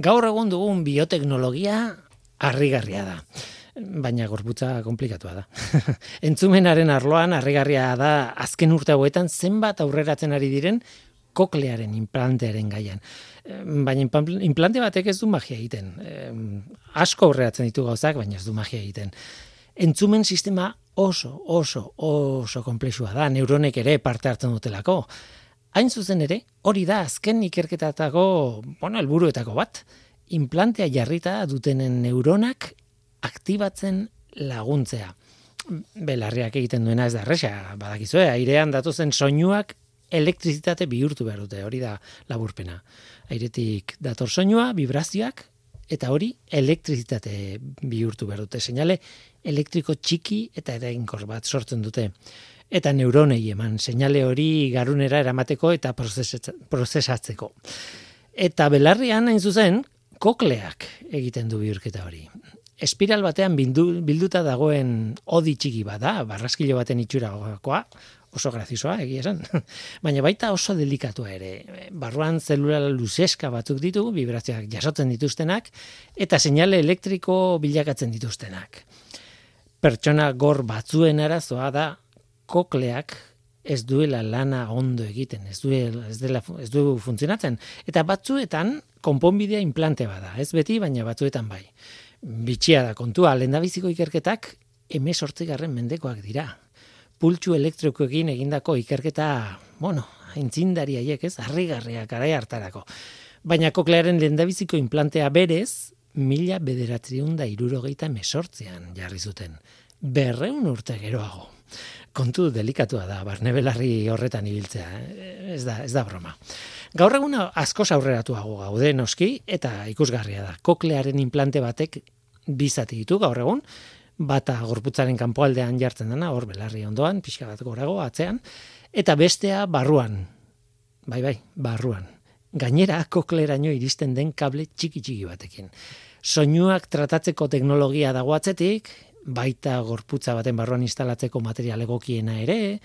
Gaur egun dugun bioteknologia harrigarria da. Baina gorputza komplikatua da. Entzumenaren arloan harrigarria da azken urte hauetan zenbat aurreratzen ari diren koklearen implantearen gaian. Baina implante batek ez du magia egiten. Asko aurreratzen ditu gauzak, baina ez du magia egiten. Entzumen sistema oso, oso, oso komplexua da, neuronek ere parte hartzen dutelako. Hain zuzen ere, hori da azken ikerketatako, bueno, helburuetako bat, implantea jarrita dutenen neuronak aktibatzen laguntzea. Belarriak egiten duena ez da erresa, badakizue, airean datozen soinuak elektrizitate bihurtu behar dute, hori da laburpena. Airetik dator soinua, vibrazioak, eta hori elektrizitate bihurtu behar dute. Seinale elektriko txiki eta erainkor bat sortzen dute eta neuronei eman seinale hori garunera eramateko eta prozesatzeko. Eta belarrian hain zuzen kokleak egiten du bihurketa hori. Espiral batean bildu, bilduta dagoen odi txiki bada, barraskilo baten itxura oso graziosoa egia esan. Baina baita oso delikatua ere. Barruan zelula luzeska batzuk ditu, vibrazioak jasotzen dituztenak, eta seinale elektriko bilakatzen dituztenak. Pertsona gor batzuen arazoa da kokleak ez duela lana ondo egiten, ez duela ez dela ez du funtzionatzen eta batzuetan konponbidea implante bada, ez beti baina batzuetan bai. Bitxia da kontua, lendabiziko ikerketak 18garren mendekoak dira. Pultsu elektrikoekin egindako ikerketa, bueno, aintzindari haiek, ez, harrigarriak garai hartarako. Baina koklearen lendabiziko implantea berez, mila bederatzen irurogeita mesortzean jarri zuten. Berreun urte geroago kontu delikatua da, barne belarri horretan ibiltzea, eh? ez, da, ez da broma. Gaur eguna asko aurreratuago gaude noski, eta ikusgarria da. Koklearen implante batek bizati ditu gaur egun, bata gorputzaren kanpoaldean jartzen dena, hor belarri ondoan, pixka bat gorago, atzean, eta bestea barruan, bai bai, barruan. Gainera, kokleraino iristen den kable txiki txiki batekin. Soinuak tratatzeko teknologia dago atzetik, baita gorputza baten barruan instalatzeko material egokiena ere,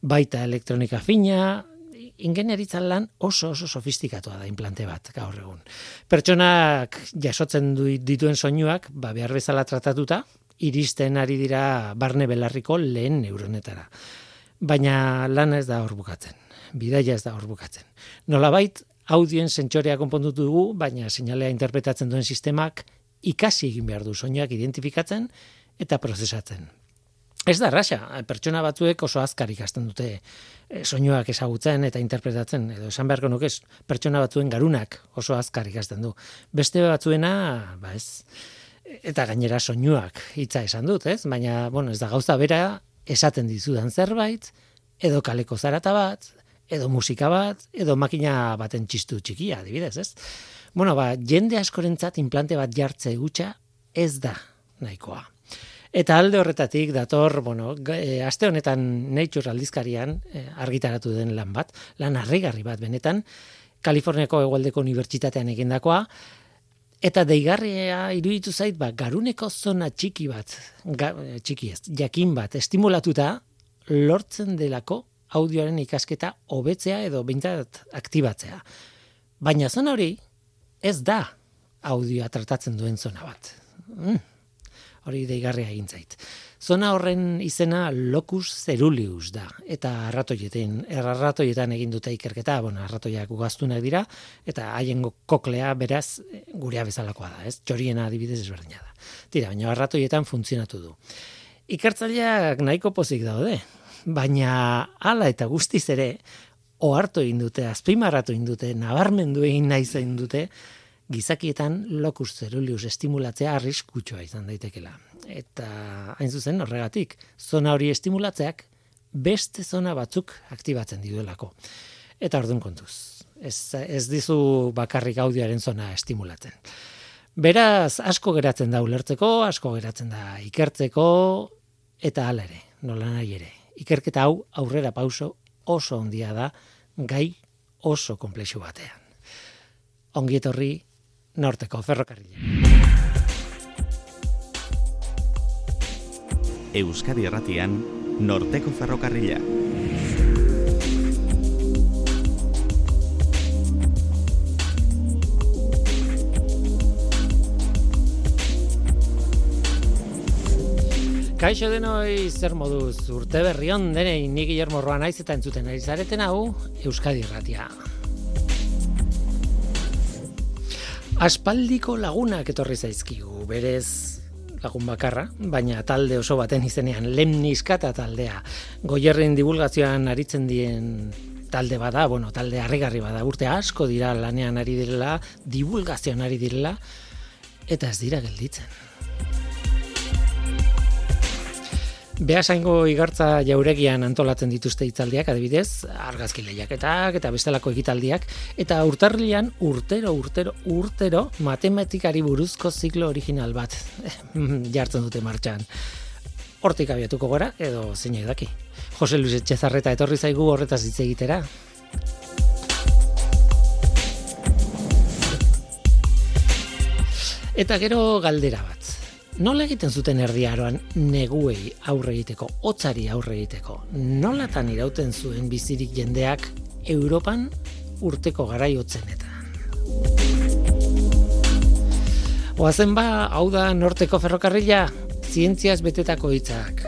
baita elektronika fina, ingenieritzan lan oso oso sofistikatua da implante bat gaur egun. Pertsonak jasotzen du dituen soinuak, ba behar bezala tratatuta, iristen ari dira barne belarriko lehen neuronetara. Baina lana ez da hor bukatzen. Bidaia ez da hor bukatzen. Nolabait audioen sentsorea konpondutu dugu, baina sinalea interpretatzen duen sistemak ikasi egin behar du soinuak identifikatzen eta prozesatzen. Ez da rasha, pertsona batzuek oso azkar ikasten dute e, soinuak ezagutzen eta interpretatzen, edo esan beharko nuke pertsona batzuen garunak oso azkar ikasten du. Beste batzuena, ba ez, eta gainera soinuak hitza esan dut, ez? Baina, bueno, ez da gauza bera esaten dizudan zerbait, edo kaleko zarata bat, edo musika bat, edo makina baten txistu txikia, adibidez, ez? Bueno, ba, jende askorentzat implante bat jartze gutxa ez da nahikoa. Eta alde horretatik dator, bueno, e, aste honetan Nature aldizkarian e, argitaratu den lan bat, lan harrigarri bat benetan, Kaliforniako Egoaldeko Unibertsitatean egindakoa, eta deigarria iruditu zait, ba, garuneko zona txiki bat, ga, e, txiki ez, jakin bat, estimulatuta, lortzen delako audioaren ikasketa hobetzea edo bintzat aktibatzea. Baina zona hori, ez da audioa tratatzen duen zona bat. Mm hori deigarria egin zait. Zona horren izena locus ceruleus da eta arratoietan erratoietan egin dute ikerketa, bueno, arratoiak ugaztunak dira eta haien koklea beraz gurea bezalakoa da, ez? Txoriena adibidez ezberdina da. Tira, baina arratoietan funtzionatu du. Ikertzaileak nahiko pozik daude, baina hala eta guztiz ere ohartu egin dute, azpimarratu egin dute, nabarmendu egin nahi zain dute, gizakietan locus ceruleus estimulatzea arriskutsua izan daitekela. Eta hain zuzen horregatik, zona hori estimulatzeak beste zona batzuk aktibatzen dituelako. Eta ordun kontuz. Ez, ez dizu bakarrik audioaren zona estimulatzen. Beraz, asko geratzen da ulertzeko, asko geratzen da ikertzeko, eta hala ere, nola nahi ere. Ikerketa hau aurrera pauso oso ondia da, gai oso komplexu batean. Ongietorri norteko ferrokarrila. Euskadi Erratian, Norteko Ferrokarrila. Kaixo denoi zer moduz urte berrion denei ni Guillermo Roa naiz eta entzuten ari zareten hau Euskadi Irratia. Aspaldiko lagunak etorri zaizkigu, berez lagun bakarra, baina talde oso baten izenean lemniskata taldea. Goierren divulgazioan aritzen dien talde bada, bueno, talde harrigarri bada, urte asko dira lanean ari direla, divulgazioan ari direla, eta ez dira gelditzen. Beasaingo igartza jauregian antolatzen dituzte hitzaldiak adibidez, argazki lehiaketak eta bestelako ekitaldiak eta urtarrilean urtero urtero urtero matematikari buruzko ziklo original bat jartzen dute martxan. Hortik abiatuko gora edo zeinek daki. Jose Luis Etxezarreta etorri zaigu horretaz hitz egitera. Eta gero galdera bat. Nola egiten zuten erdiaroan neguei aurre egiteko, hotzari aurre egiteko? Nolatan irauten zuen bizirik jendeak Europan urteko garai hotzenetan? Oazen ba, hau da norteko ferrokarrila, zientziaz betetako hitzak.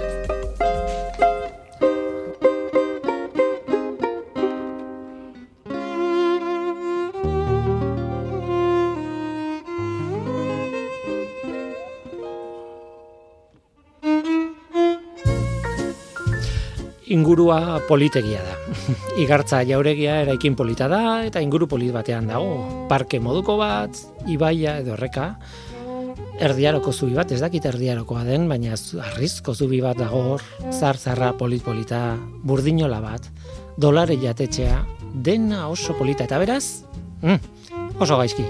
Ingurua politegia da. Igartza jauregia eraikin polita da eta inguru polit batean dago. Parke moduko bat, ibaia edo erreka, erdiaroko zubi bat, ez dakit erdiarokoa den, baina arrizko zubi bat dago hor, zar-zarra polit-polita, burdinola bat, dolare jatetxea, dena oso polita. Eta beraz, mm, oso gaizki.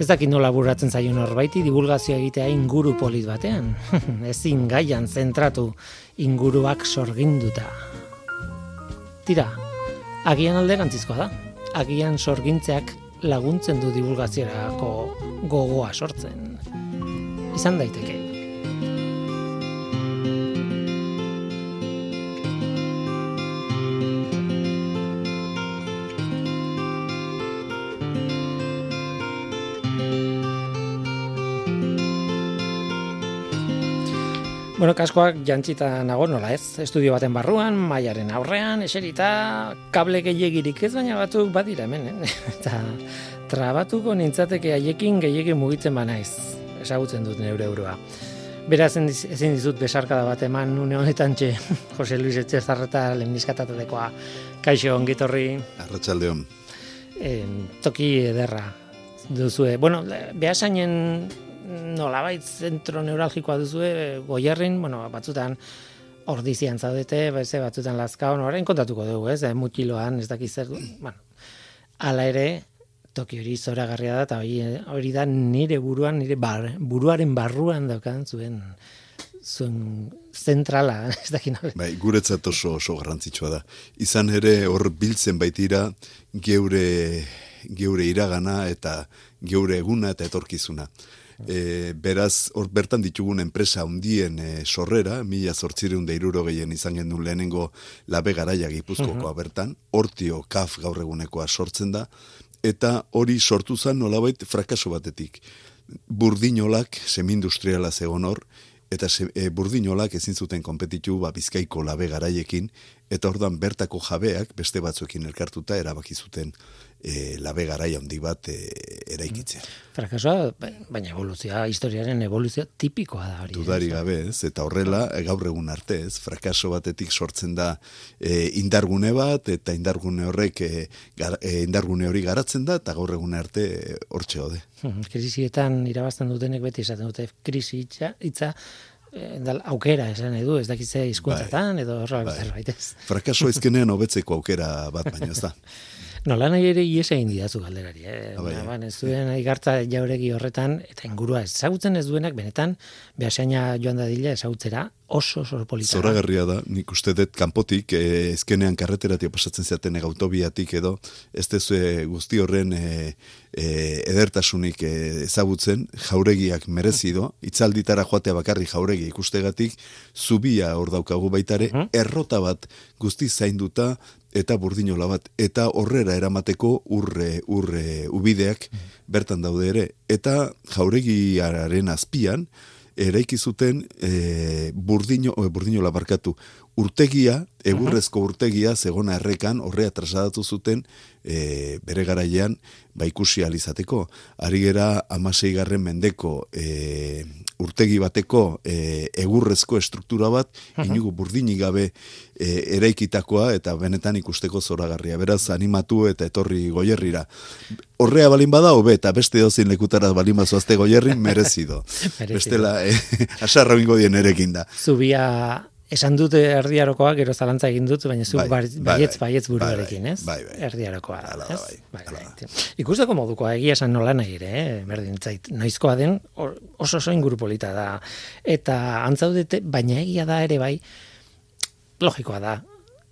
Ez dakit nola burratzen zaion horbaiti divulgazioa egitea inguru polit batean. Ezin gaian zentratu inguruak sorginduta. Tira, agian alderantzizkoa da. Agian sorgintzeak laguntzen du divulgaziorako gogoa sortzen. Izan daiteke. Bueno, kaskoak jantzita nago nola ez, estudio baten barruan, mailaren aurrean, eserita, kable gehiagirik ez, baina batzuk badira hemen, eh? eta trabatuko nintzateke haiekin gehiagin mugitzen ba naiz, esagutzen dut neure eurua. Beraz, ezin dizut besarkada bat eman une honetan txe, Jose Luis Etxezarreta lemniskatatatekoa, kaixo ongitorri. Arratxaldeon. Eh, toki ederra duzue. Bueno, behasainen nolabait zentro neuralgikoa duzu goierrin, bueno, batzutan ordizian zaudete, beste batzutan lazkaon, orain kontatuko dugu, ez, eh, mutiloan, ez dakiz zer, bueno, ala ere, toki hori zoragarria da, eta hori, hori da nire buruan, nire bar, buruaren barruan daukan zuen, zuen zentrala, ez dakin Bai, guretzat oso, oso garrantzitsua da. Izan ere hor biltzen baitira geure, geure iragana eta geure eguna eta etorkizuna. E, beraz, hor bertan ditugun enpresa hundien e, sorrera, mila zortzireun da iruro gehien izan gendu lehenengo labe garaia gipuzkokoa bertan, hortio kaf gaur egunekoa sortzen da, eta hori sortu zen nolabait frakaso batetik. Burdinolak, semindustriala zegon hor, eta se, e, burdinolak ezin zuten kompetitu ba, bizkaiko labe garaiekin, eta ordan bertako jabeak beste batzuekin elkartuta erabaki zuten e, labe garai handi bat e, eraikitzea. Frakasoa, baina evoluzioa, historiaren evoluzioa tipikoa da hori. Dudari gabe, ez, eta horrela gaur egun arte, ez, frakaso batetik sortzen da e, indargune bat, eta indargune horrek e, e indargune hori garatzen da, eta gaur egun arte hortxe hode. Hmm, krisietan irabazten dutenek beti esaten dute krisi itza, itza aukera esan edu, ez dakitze hizkuntzatan bai, edo horrela bai. zerbait ez. Frakaso ezkenean hobetzeko aukera bat baina ez da. Nola nahi ere iesa indiazu galderari. Eh? Ah, bai. Ban, ez duen igartza jauregi horretan, eta ingurua ezagutzen ez duenak, benetan, behasaina joan dadila ezagutzera, oso oso polita. Zora da, nik uste dut kanpotik, eh, ezkenean karreteratik pasatzen zaten autobiatik edo, ez dezue guzti horren eh, eh, edertasunik eh, ezagutzen, jauregiak merezido, itzalditara joatea bakarri jauregi ikustegatik, zubia hor daukagu baitare, uh errota bat guzti zainduta, eta burdinola bat. Eta horrera eramateko urre urre ubideak bertan daude ere. Eta jauregiaren azpian eraiki zuten e, burdino, e, burdino labarkatu, urtegia, egurrezko urtegia, zegona errekan, horrea trasadatu zuten e, bere garailean, ba ikusi alizateko. Ari gera amasei garren mendeko e, urtegi bateko e, egurrezko estruktura bat, inugu burdini gabe e, eraikitakoa eta benetan ikusteko zoragarria. Beraz, animatu eta etorri goierrira. Horrea balin bada, hobe, eta beste dozin lekutara balin bazoazte goierrin, merezido. Merezido. Bestela, e, asarra bingo dien erekin da. Zubia esan dut erdiarokoa, gero zalantza egin dut, baina zu Bai, bai, bai, baietz, bai. baietz buruarekin, Bai, bai, ez? bai, bai. Erdiarokoa, ez? bai, hala da. Ikusteko modukoa, egia esan nola nahi ere, eh? berdin zait, noizkoa den oso oso inguru polita da. Eta antzaudete, baina egia da ere bai, logikoa da,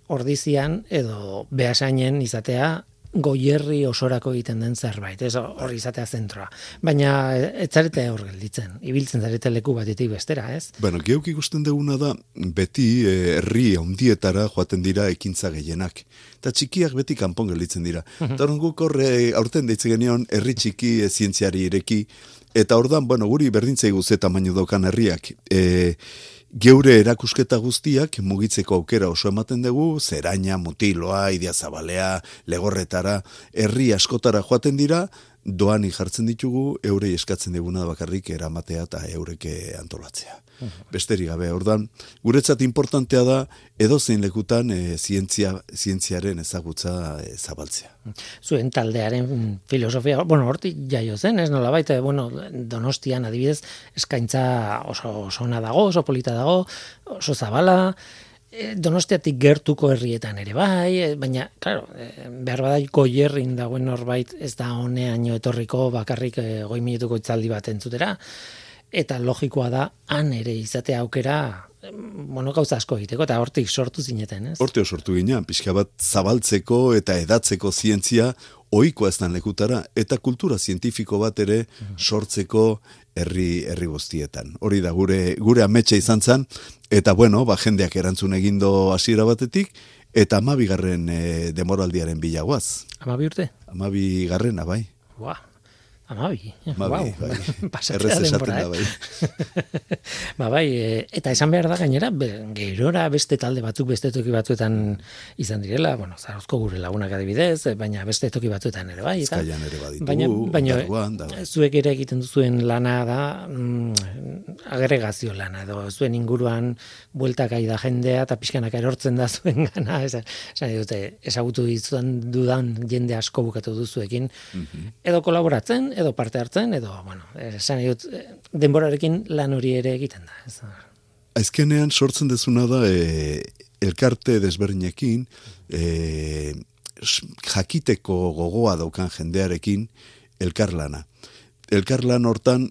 ordizian edo behasainen izatea goierri osorako egiten den zerbait, ez hori izatea zentroa. Baina ez zarete hor gelditzen, ibiltzen zarete leku batetik bestera, ez? Bueno, geuk ikusten duguna da, beti eh, herri handietara joaten dira ekintza gehienak. Eta txikiak beti kanpon gelditzen dira. Eta uh guk horre aurten deitzen genion herri txiki e, zientziari ireki, eta ordan, bueno, guri berdintzei guze tamaino daukan herriak. E, geure erakusketa guztiak mugitzeko aukera oso ematen dugu, zeraina, mutiloa, idia zabalea, legorretara, herri askotara joaten dira, doani jartzen ditugu, eurei eskatzen diguna bakarrik eramatea eta eureke antolatzea. Besterik gabe, ordan, guretzat importantea da, edozein lekutan e, zientzia, zientziaren ezagutza e, zabaltzea. zuen taldearen filosofia, bueno, hortik jaio zen, ez nola baita, bueno, donostian adibidez, eskaintza oso, oso ona dago, oso polita dago, oso zabala, eh, Donostiatik gertuko herrietan ere bai, eh, baina, claro, eh, behar bada goierrin dagoen norbait ez da honeaino etorriko bakarrik eh, goi minutuko itzaldi bat entzutera, eta logikoa da han ere izatea aukera bueno, gauza asko egiteko, eta hortik sortu zineten, ez? Horteo sortu ginen, pixka bat zabaltzeko eta edatzeko zientzia ohikoa ez dan lekutara, eta kultura zientifiko bat ere sortzeko herri herri guztietan. Hori da gure gure ametsa izan zen, eta bueno, ba, jendeak erantzun egindo hasiera batetik, eta amabigarren e, demoraldiaren bilagoaz. Amabi urte? Amabigarrena, bai. Ua, amabi. Amabi, Guau, bai. pasatzea Errez esaten denbora, da, eh? bai. ba bai, e, eta esan behar da gainera, gerora beste talde batzuk beste toki batzuetan izan direla, bueno, zarozko gure lagunak adibidez, e, baina beste toki batzuetan ere bai. Eta, Bizkaian ere baditugu, baina, baina Ondarruan, da, bai. zuek ere egiten duzuen lana da mm, agregazio lana, edo zuen inguruan bueltakai da jendea eta pixkanak erortzen da zuen gana, esan, esan dute, ezagutu dizudan dudan jende asko bukatu duzuekin, Mhm. edo kolaboratzen, edo parte hartzen, edo, bueno, esan dut, eh, denborarekin lan hori ere egiten da. Ez, Azkenean sortzen dezuna da e, elkarte desberdinekin e, jakiteko gogoa daukan jendearekin elkarlana. Elkarlan hortan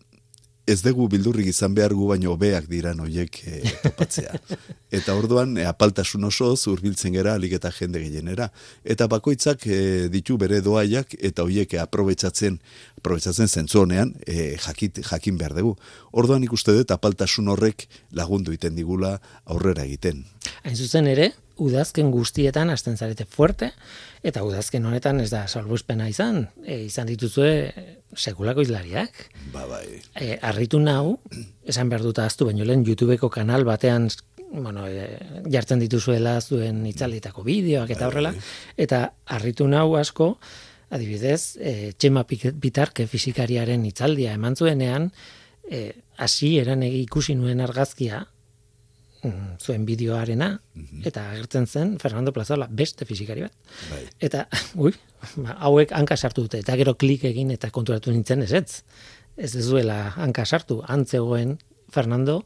ez dugu bildurrik izan behar gu baino hobeak dira noiek e, topatzea. Eta orduan e, apaltasun oso hurbiltzen gera alik eta jende gehienera. Eta bakoitzak e, ditu bere doaiak eta hoiek aprobetsatzen aprobetsatzen zentzu honean e, jakit, jakin behar dugu. Orduan ikuste dut apaltasun horrek lagundu iten digula aurrera egiten. Hain zuzen ere, udazken guztietan hasten zarete fuerte, eta udazken honetan ez da salbuespena izan, e, izan dituzue e, sekulako izlariak. Ba bai. E, arritu nau, esan behar dut ahaztu, baino lehen YouTubeko kanal batean bueno, e, jartzen dituzuela zuen itzalditako bideoak eta horrela, eta harritu nau asko, adibidez, e, Txema Bitarke fisikariaren itzaldia eman zuenean, e, hasi eran ikusi nuen argazkia, zuen bideoarena, eta agertzen zen Fernando Plazola beste fisikari bat. Bai. Eta, ui, ba, hauek hanka sartu dute, eta gero klik egin eta konturatu nintzen ez ez. Ez duela hanka sartu, antzegoen Fernando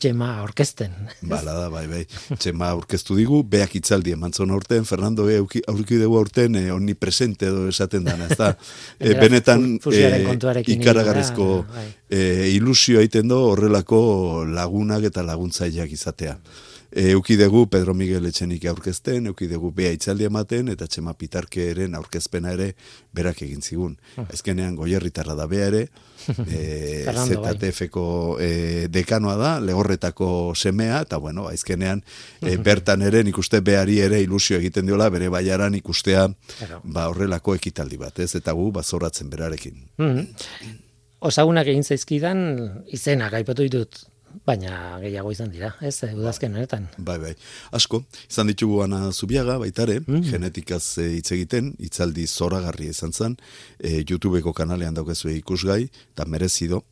txema orkesten. Bala da, bai, bai. Txema aurkeztu digu, beak itzaldi eman zon aurten, Fernando e, auki, aurki dugu aurten e, omnipresente edo esaten dana, ez da. E, benetan e, kontuarekin ikaragarrizko bai. e, ilusio egiten do horrelako lagunak eta laguntzaileak izatea. E, euki dugu Pedro Miguel Etxenik aurkezten, euki dugu bea itzaldi ematen, eta txema pitarkeeren aurkezpena ere berak egin zigun. Ezkenean goierritarra da bea ere, e, bai. ZTF-ko e, dekanoa da, legorretako semea, eta bueno, aizkenean e, bertan ere nik uste behari ere ilusio egiten diola, bere baiaran ikustea ba, horrelako ekitaldi bat, ez? Eta gu bazoratzen berarekin. Mhm. Osagunak egin zaizkidan izenak aipatu ditut. Baina gehiago izan dira, ez, eh, udazken honetan. Bai, bai. Asko, izan ditugu ana zubiaga, baitare, Mm. genetikaz eh, hitz egiten, hitzaldi zoragarri izan zen, e, YouTubeko kanalean daukezu ikusgai, eta merezido.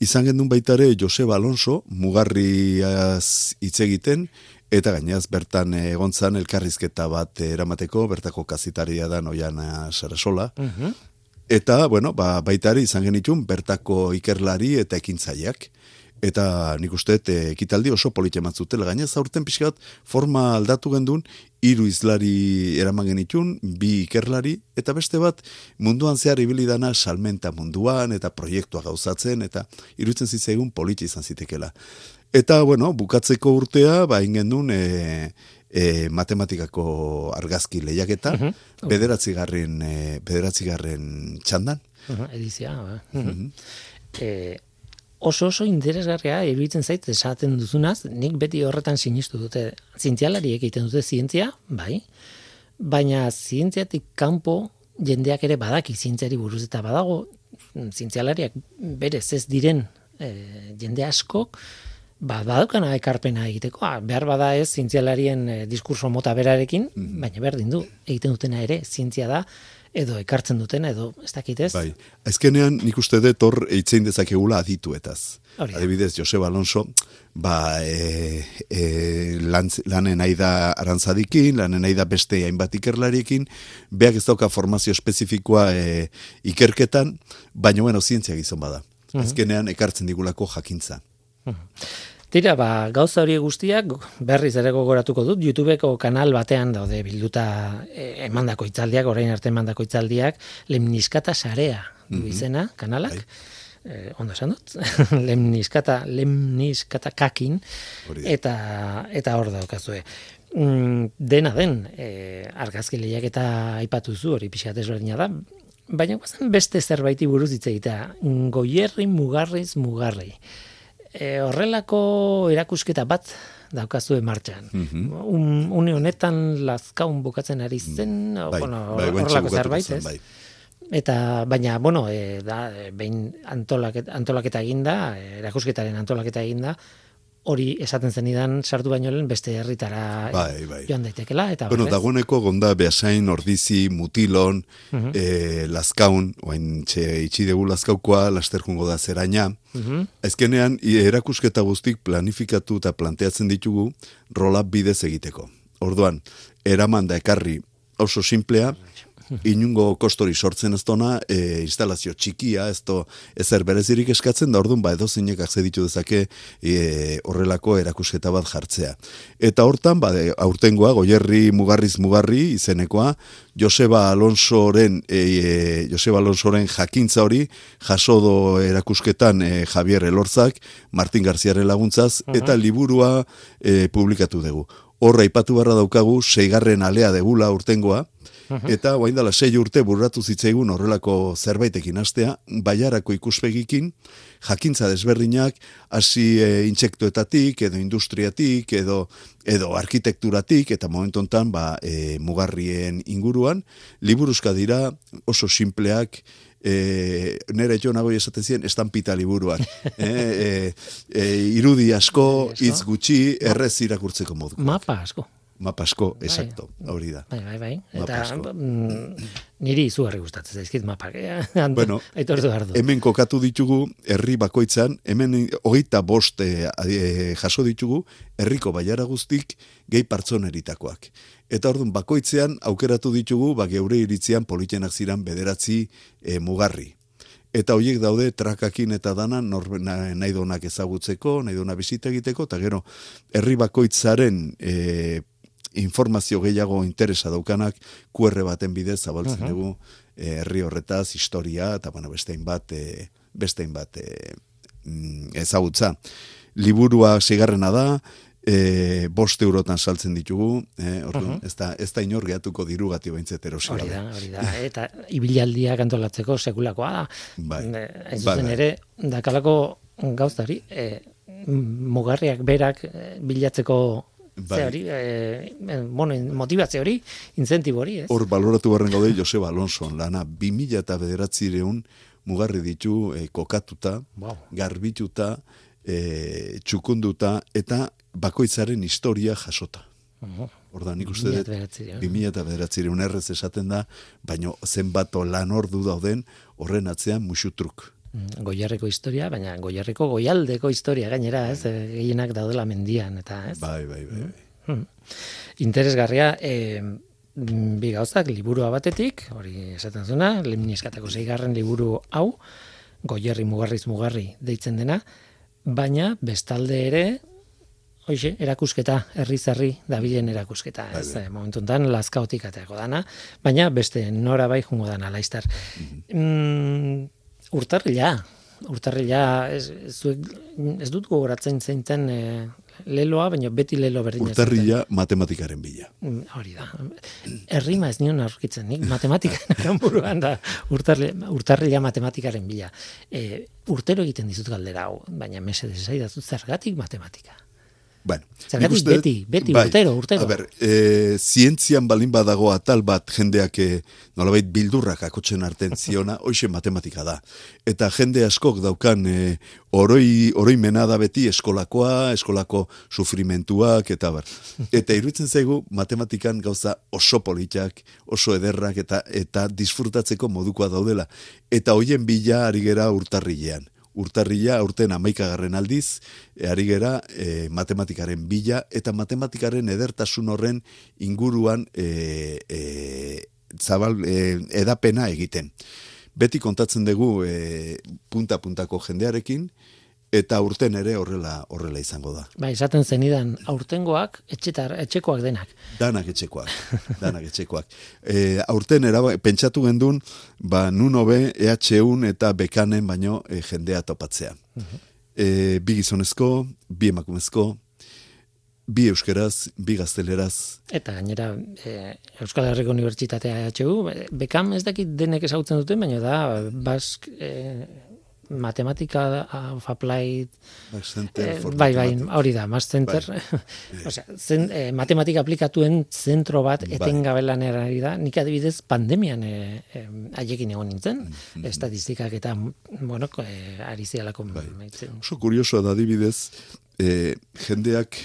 Izan gendun baitare Joseba Alonso, mugarriaz hitz egiten, eta gainaz bertan egon zan elkarrizketa bat eramateko, bertako kazitaria da Noiana Sarasola, Mhm. Eta, bueno, ba, baitari izan genitun bertako ikerlari eta ekintzaileak. Eta nik uste e, ekitaldi oso polite matzutela. Gainez, aurten pixka bat forma aldatu gendun, hiru izlari eraman genitun, bi ikerlari, eta beste bat munduan zehar ibili dana salmenta munduan, eta proiektua gauzatzen, eta irutzen zitzaigun politi izan zitekela. Eta, bueno, bukatzeko urtea, ba, ingen e, e, matematikako argazki lehiaketa, bederatzigarren, e, bederatzigarren txandan. Mhm, edizia. ba. Mhm. Eh, oso oso interesgarria iruditzen zait esaten duzunaz, nik beti horretan sinistu dute. Zientzialariek egiten dute zientzia, bai, baina zientziatik kanpo jendeak ere badaki zientziari buruz eta badago mm, zientzialariak berez ez diren e, jende askok ba, badaukana ekarpena egiteko, ah, behar bada ez zientzialarien e, diskurso mota berarekin, baina berdin du, egiten dutena ere, zientzia da, edo ekartzen dutena, edo ez dakit ez? Bai, azkenean nik uste dut hor eitzein dezakegula adituetaz. Hori da. Adibidez, Joseba Alonso, ba, e, e, lan, lanen nahi da arantzadikin, lanen nahi da beste hainbat ikerlariekin, beak ez dauka formazio espezifikoa e, ikerketan, baina bueno, zientzia gizon bada. Mhm. Azkenean ekartzen digulako jakintza. Tira, ba, gauza hori guztiak berriz ere gogoratuko dut, YouTubeko kanal batean daude bilduta eh, emandako itzaldiak, orain arte emandako itzaldiak, lemniskata sarea du izena, kanalak. Eh, ondo esan dut, lemniskata, lemniskata kakin, eta, eta hor daukazue. Mm, dena den, eh, argazki lehiak eta aipatu zu hori pixat ezberdina da, baina guazen beste zerbaiti buruz hitz egitea, goierri mugarriz mugarri. E, horrelako erakusketa bat daukazue martxan. Un, une honetan lazkaun bukatzen ari zen, o, Bai, bueno, bai, horrelako zerbait, ez? bai. Eta, baina, bueno, e, da, behin antolaketa, antolaketa eginda, e, erakusketaren antolaketa eginda, hori esaten zenidan sartu baino lehen beste herritara Bai, bai. joan daitekela eta Bueno, dagoeneko gonda behasain, ordizi, mutilon, eh, lazkaun, oain txe itxi dugu lazkaukoa, laster jungo da zeraina. Mhm. Ezkenean, i- erakusketa guztik planifikatu eta planteatzen ditugu rola bidez egiteko. Orduan, eraman da ekarri oso simplea, inungo kostori sortzen ez dona, e, instalazio txikia, ez do, ezer berezirik eskatzen, da orduan ba edo zeinek ditu dezake e, horrelako erakusketa bat jartzea. Eta hortan, ba, de, aurtengoa, goierri mugarriz mugarri izenekoa, Joseba Alonsoren, e, e, Joseba Alonsoren jakintza hori, jasodo erakusketan e, Javier Elorzak, Martin Garziaren laguntzaz, eta liburua e, publikatu dugu. Horra ipatu barra daukagu, seigarren alea degula urtengoa, Eta guain dela sei urte burratu zitzaigun horrelako zerbaitekin astea, baiarako ikuspegikin, jakintza desberdinak, hasi e, intsektuetatik, edo industriatik, edo edo arkitekturatik, eta momentu hontan ba, e, mugarrien inguruan, liburuzka dira oso simpleak, e, nere jo nago esaten ziren estampita liburuak. e, e, e, irudi asko, hitz gutxi, errez irakurtzeko modu. Mapa asko. Mapasko, exacto, hori da. Bai, bai, bai. Eta mm, niri izugarri gustatzen zaizkit mapak. Eh? Bueno, aitortu behar du. hemen kokatu ditugu herri bakoitzan, hemen hogeita bost e, jaso ditugu herriko baiara guztik gehi partzoneritakoak. Eta orduan bakoitzean aukeratu ditugu ba geure iritzian politenak ziran bederatzi e, mugarri. Eta hoiek daude trakakin eta dana nor, na, nahi donak ezagutzeko, nahi dona bisita egiteko, eta gero herri bakoitzaren e, informazio gehiago interesa daukanak QR baten bidez zabaltzen dugu eh, herri horretaz, historia, eta bueno, bestein bat, e, bestein bat e, mm, ezagutza. Liburua sigarrena da, e, bost eurotan saltzen ditugu, e, orduan, ez, da, ez da inor gehatuko dirugati baintzet erosi Hori da, hori da. Eta ibilaldiak antolatzeko sekulakoa da. Bai. Eh, Hain Bai, bai. ere, dakalako gauzari, e, mugarriak berak eh, bilatzeko Bai. ze hori, e, bueno, motibatze hori, incentibo hori, ez? Hor baloratu barren gaude Joseba Alonso lana 2000 eta bederatzireun mugarri ditu e, kokatuta, Wow. garbituta, e, txukunduta eta bakoitzaren historia jasota. Oh, Orda, nik uste dut, 2009, 2009 errez esaten da, baino zenbato lan ordu dauden horren atzean musutruk. Mm, Goierreko historia, baina goierreko goialdeko historia gainera, ez? Eh, Gehienak daudela mendian eta, ez? Bai, bai, bai. bai. Hmm. Interesgarria, e, bi gauzak, liburua batetik, hori esaten zuna, lemnieskatako zeigarren liburu hau, goierri mugarriz mugarri deitzen dena, baina bestalde ere, hoxe, erakusketa, herri zerri dabilen erakusketa, ez, Bai, bai. e, momentu enten, lazkaotik ateako dana, baina beste nora bai jungo dana, laiztar. mm, urtarrila, urtarrila, ez, ez, zuek- ez dut gogoratzen zeinten e, leloa, baina beti lelo berdina zuten. Urtarrila matematikaren bila. Mm, Hori da. Errima ez nion aurkitzen, nik matematikaren buruan da urtarrila, urtarrila matematikaren bila. E, urtero egiten dizut galdera hau, baina mesedez esaidazu zergatik matematika. Bueno, Zergatik uste beti, beti, urtero, urtero. A ber, e, zientzian balin badago atal bat jendeak e, nolabait bildurrak akotzen arten ziona, hoxe matematika da. Eta jende askok daukan e, oroi, oroimena da beti eskolakoa, eskolako sufrimentuak, eta bar. Eta iruditzen zaigu matematikan gauza oso politak, oso ederrak, eta eta disfrutatzeko modukoa daudela. Eta hoien bila ari gera urtarrilean urtarrila aurten amaikagarren aldiz, e, ari gera e, matematikaren bila, eta matematikaren edertasun horren inguruan e, e, zabal, e, edapena egiten. Beti kontatzen dugu e, punta-puntako jendearekin, eta urten ere horrela horrela izango da. Ba, esaten zenidan, aurtengoak, etxetar, etxekoak denak. Danak etxekoak, danak etxekoak. E, aurten era, pentsatu gendun, ba, nun hobe EH1 eta bekanen baino e, jendea topatzea. E, bi gizonezko, bi emakumezko, bi euskeraz, bi gazteleraz, Eta gainera, e, Euskal Herriko Unibertsitatea EHU, e, bekam ez dakit denek ezagutzen duten, baina da, bask, e, matematika of applied Back Center Eh, bai, bai, hori da, Mass Center. Osea, zen, eh, matematika aplikatuen zentro bat Bai. etengabe lanera ari da. Nik adibidez pandemian eh, eh, haiekin egon nintzen, Mm-hmm. estatistikak eta bueno, eh, ari zialako Bai. Oso kuriosoa da adibidez, e, jendeak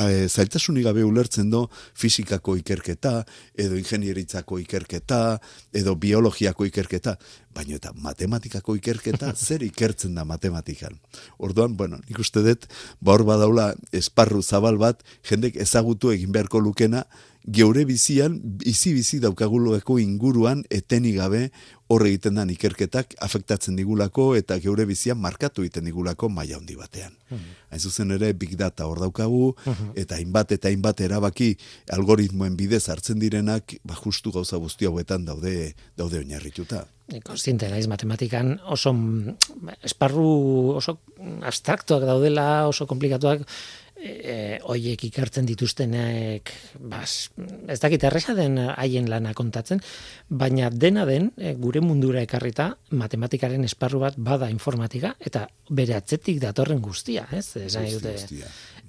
e, zailtasunik gabe ulertzen do fizikako ikerketa, edo ingenieritzako ikerketa, edo biologiako ikerketa, baina eta matematikako ikerketa zer ikertzen da matematikan. Orduan, bueno, nik uste dut, ba hor badaula esparru zabal bat, jendek ezagutu egin beharko lukena, geure bizian, bizi-bizi daukaguloko inguruan etenik gabe hor egiten dan ikerketak afektatzen digulako eta geure bizian markatu egiten digulako maila handi batean. Hain zuzen ere, big data hor daukagu, eta hainbat eta hainbat erabaki algoritmoen bidez hartzen direnak, ba justu gauza guzti hauetan daude daude oinarrituta. Konstiente naiz matematikan oso mm, esparru oso abstraktuak daudela, oso komplikatuak, e, hoiek ikartzen dituztenek, bas, ez dakit erresa den haien lana kontatzen, baina dena den, e, gure mundura ekarrita, matematikaren esparru bat bada informatika, eta bere atzetik datorren guztia, ez? Esan nahi dute.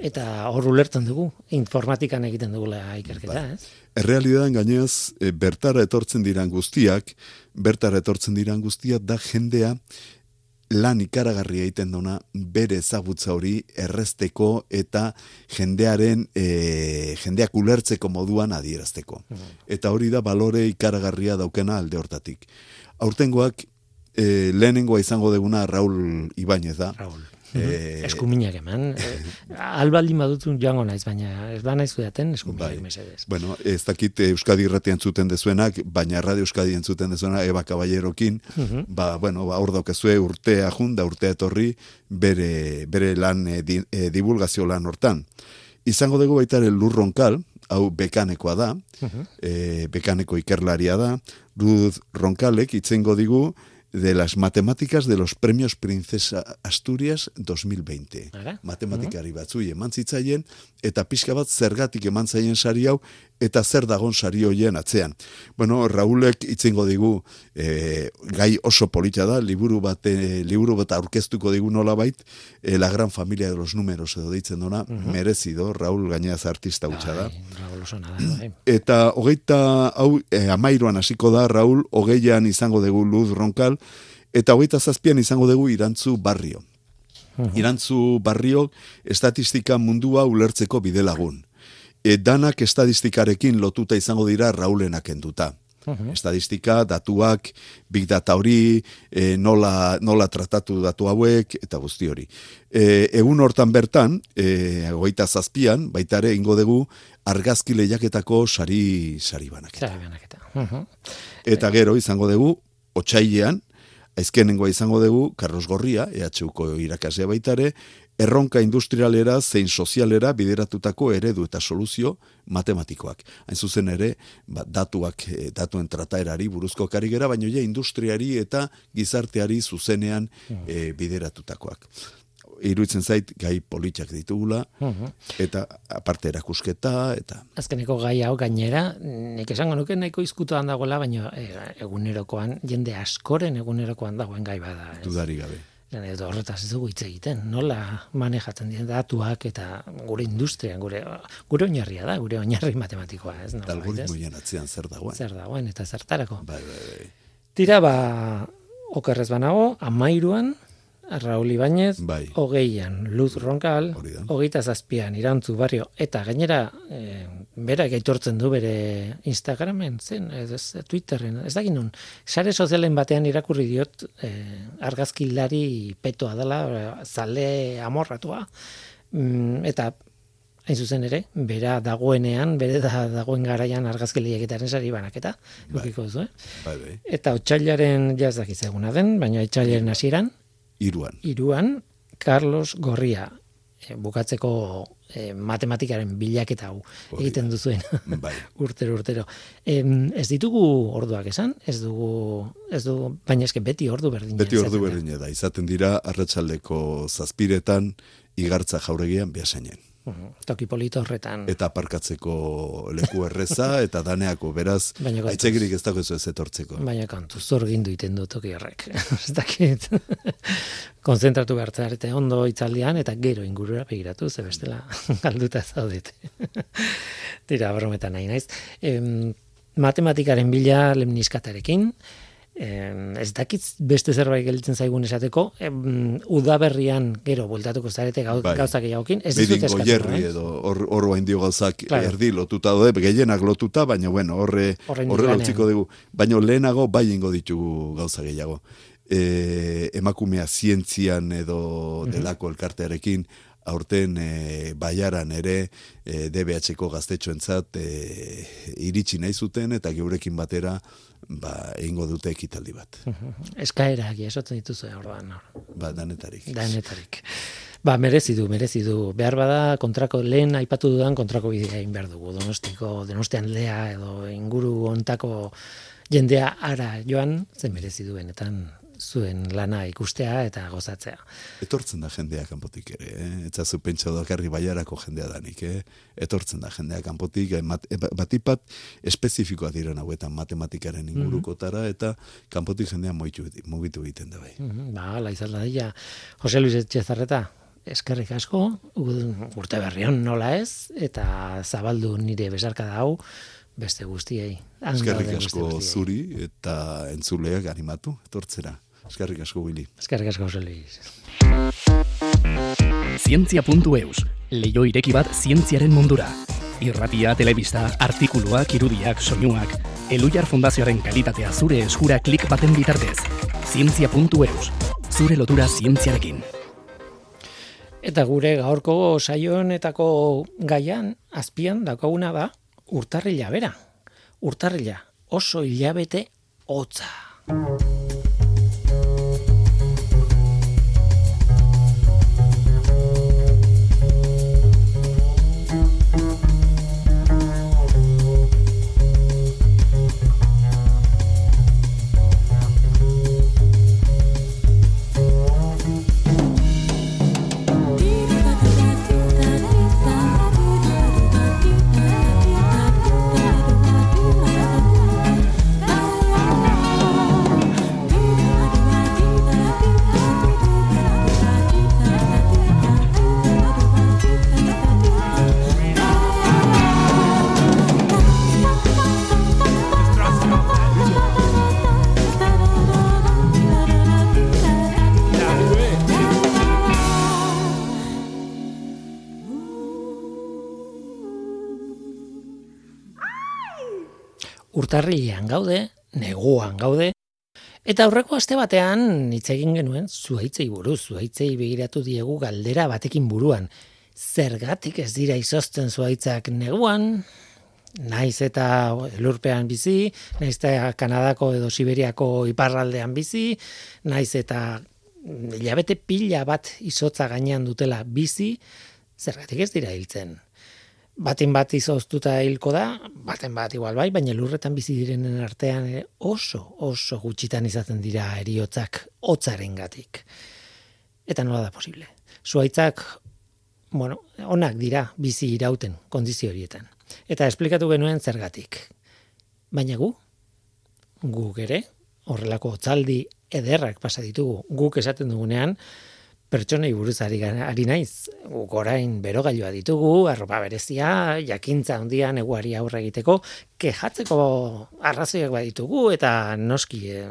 Eta hor ulertzen dugu, informatikan egiten dugula ikerketa, ez? Errealitatean gainez, e, bertara etortzen diran guztiak, bertara etortzen diran guztiak da jendea lan ikaragarri egiten dona bere ezagutza hori errezteko eta jendearen e, jendeak ulertzeko moduan adierazteko. Eta hori da balore ikaragarria daukena alde hortatik. Aurtengoak e, lehenengoa izango deguna Raul Ibañez da. Raul. Eh, eskuminak eman. E, albaldin badutun joango naiz, baina ez ba naiz zudaten eskuminak Bai. mesedez. Bueno, ez dakit eh, Euskadi irratian zuten dezuenak, baina Radio Euskadi entzuten dezuena Eba Caballerokin, ba, bueno, ba, hor daukezue urtea jun, da urtea etorri bere, bere lan, eh, di, eh, divulgazio lan hortan. Izango dugu baita ere Lur Ronkal, hau bekanekoa da, eh, bekaneko ikerlaria da, Ruth Ronkalek itzengo digu de las matemáticas de los premios Princesa Asturias 2020. Ara. Matematikari batzui eman zitzaien, eta pixka bat zergatik eman zaien sari hau, eta zer dagon sari hoien atzean. Bueno, Raulek itzengo digu e, gai oso polita da, liburu bat, e, liburu bat aurkeztuko digu nolabait, e, La Gran Familia de los Números edo deitzen dona, merezido, Raul gainaz artista hutsa da. Nada, bai. Eta hogeita, hau, e, amairuan hasiko da, Raul, hogeian izango dugu Luz Ronkal, eta hogeita zazpian izango dugu Irantzu Barrio. Irantzu barriok estatistika mundua ulertzeko bidelagun. E, danak estadistikarekin lotuta izango dira raulenak enduta. Estadistika, datuak, big data hori, e, nola, nola tratatu datu hauek, eta guzti hori. E, egun hortan bertan, e, goita zazpian, baita ere ingo dugu, argazki lehiaketako sari, sari banaketa. Sari banaketa. Eta gero izango dugu, otxailean, aizkenengoa izango dugu, Carlos Gorria, EHUko irakaslea baitare, erronka industrialera zein sozialera bideratutako eredu eta soluzio matematikoak. Hain zuzen ere, ba, datuak, e, datuen trataerari buruzko kari gera, baina ja industriari eta gizarteari zuzenean e, bideratutakoak. Iruitzen zait, gai politiak ditugula, eta aparte erakusketa, eta... Azkeneko gai hau gainera, nik esango nuke nahiko izkutuan dagoela, baina e, egunerokoan, jende askoren egunerokoan dagoen gai bada. Ez? Dudari gabe. Edo horretaz ez dugu hitz egiten, nola manejatzen diren datuak eta gure industria, gure, gure oinarria da, gure oinarri matematikoa. Ez, Eta algoritmoien atzean zer dagoen. Zer dagoen eta zertarako. Bai, bai, bai. Tira, ba, okerrez banago, amairuan, Raul Ibañez, Bai. hogeian, Luz Ronkal, da. hogeita zazpian, irantzu barrio, eta gainera, e, berak aitortzen du bere Instagramen, zen, ez, Twitterren, ez dakit nun, sare sozialen batean irakurri diot, e, argazkilari petoa dela, zale amorratua, mm, eta hain zuzen ere, bera dagoenean, bere da, dagoen garaian argazkilieketaren sari banaketa, lukiko duzu, eh? bai, bai. Eta otxailaren jaz dakiz eguna den, baina otxailaren hasieran, Iruan. iruan, Carlos Gorria, eh, bukatzeko eh, matematikaren bilaketa hau egiten duzuen Bai. urtero urtero. Em, ez ditugu orduak esan, ez dugu, ez dugu, baina eske beti ordu berdina. Beti ordu da. berdina da. Izaten dira, arratsaldeko zazpiretan, igartza jauregian behasainen. Mhm, Toki polito horretan. Eta aparkatzeko leku erreza, eta daneako, beraz, aitzegirik ez dago ez etortzeko. Baina kantu, zorgindu iten du toki horrek. ez dakit. Konzentratu behar zarete ondo itzaldian eta gero ingurura begiratu, ze bestela galduta zaudete. Tira, brometan nahi naiz. Em, matematikaren bila lemniskatarekin, em, ez dakit beste zerbait gelditzen zaigun esateko, em, udaberrian gero bueltatuko zarete gau, Bai. gauzak gehiagokin, ez dizut eskatuko, goierri eh? edo hor hor dio gauzak Claro. erdi lotuta daude, gehienak lotuta, baina bueno, horre horre utziko dugu. Baina lehenago bai ingo ditugu gauza gehiago. E, emakumea zientzian edo delako elkartearekin aurten e, baiaran ere e, DBH-ko gaztetxoentzat e, iritsi nahi zuten eta geurekin batera ba, egingo dute ekitaldi bat. Eskaerak esotzen dituzu orduan. hor. Ba, danetarik. Danetarik. Ba, merezi du, merezi du. Behar bada kontrako lehen aipatu dudan kontrako bidea egin behar dugu. Donostiko, Donostian lea edo inguru ontako jendea ara joan, ze merezi du benetan zuen lana ikustea eta gozatzea. Etortzen da jendea kanpotik ere, eh? Etza zu pentsa dakarri baiarako jendea danik, eh? Etortzen da jendea kanpotik, eh, mat, e, batipat espezifikoa diren hauetan matematikaren ingurukotara, eta kanpotik jendea moitu, mugitu egiten da bai. Mhm, Ba, ala izan da dira. Jose Luis Etxezarreta, eskerrik asko, urte berrion nola ez, eta zabaldu nire besarka hau beste guztiei. Eskerrik guzti asko zuri eta entzuleak animatu, etortzera. Eskerrik asko, Willy. Eskerrik asko, Luis. Zientzia.eus, leio ireki bat zientziaren mundura. Irratia, telebista, artikuluak, irudiak, soinuak, Elujar Fundazioaren kalitatea zure eskura klik baten bitartez. Zientzia.eus, zure lotura zientziarekin. Eta gure gaurko saio honetako gaian, azpian daukaguna da, urtarrila bera. Urtarrila, oso hilabete hotza. Gaude, neguan gaude, eta aurreko aste batean hitz egin genuen zuaitzei buruz, zuaitzei begiratu diegu galdera batekin buruan. Zergatik ez dira izozten zuaitzak neguan, naiz eta lurpean bizi, naiz eta Kanadako edo Siberiako iparraldean bizi, naiz eta hilabete pila bat izotza gainean dutela bizi, zergatik ez dira hiltzen batin bat izoztuta hilko da, baten bat igual bai, baina lurretan bizi direnen artean oso, oso gutxitan izaten dira eriotzak hotzaren gatik. Eta nola da posible. Zuaitzak, bueno, onak dira bizi irauten kondizio horietan. Eta esplikatu genuen zergatik. Baina gu, guk ere, horrelako hotzaldi ederrak pasa ditugu, guk esaten dugunean, pertsonei buruz ari, ari naiz. Guk orain berogailua ditugu, arropa berezia, jakintza handian eguari aurre egiteko, kejatzeko arrazoiak baditugu eta noski eh,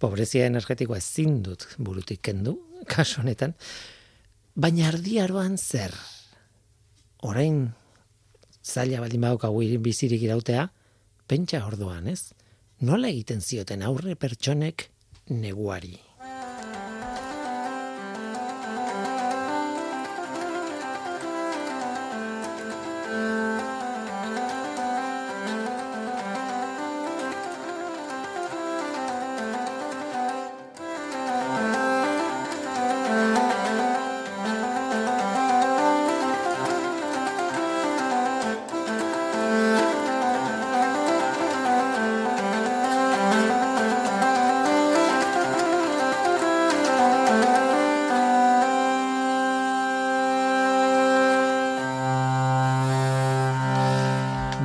pobrezia energetikoa ezin dut burutik kendu, kaso honetan. Baina ardiaroan zer? Orain zaila baldin badaukagu bizirik irautea, pentsa orduan, ez? Nola egiten zioten aurre pertsonek neguari?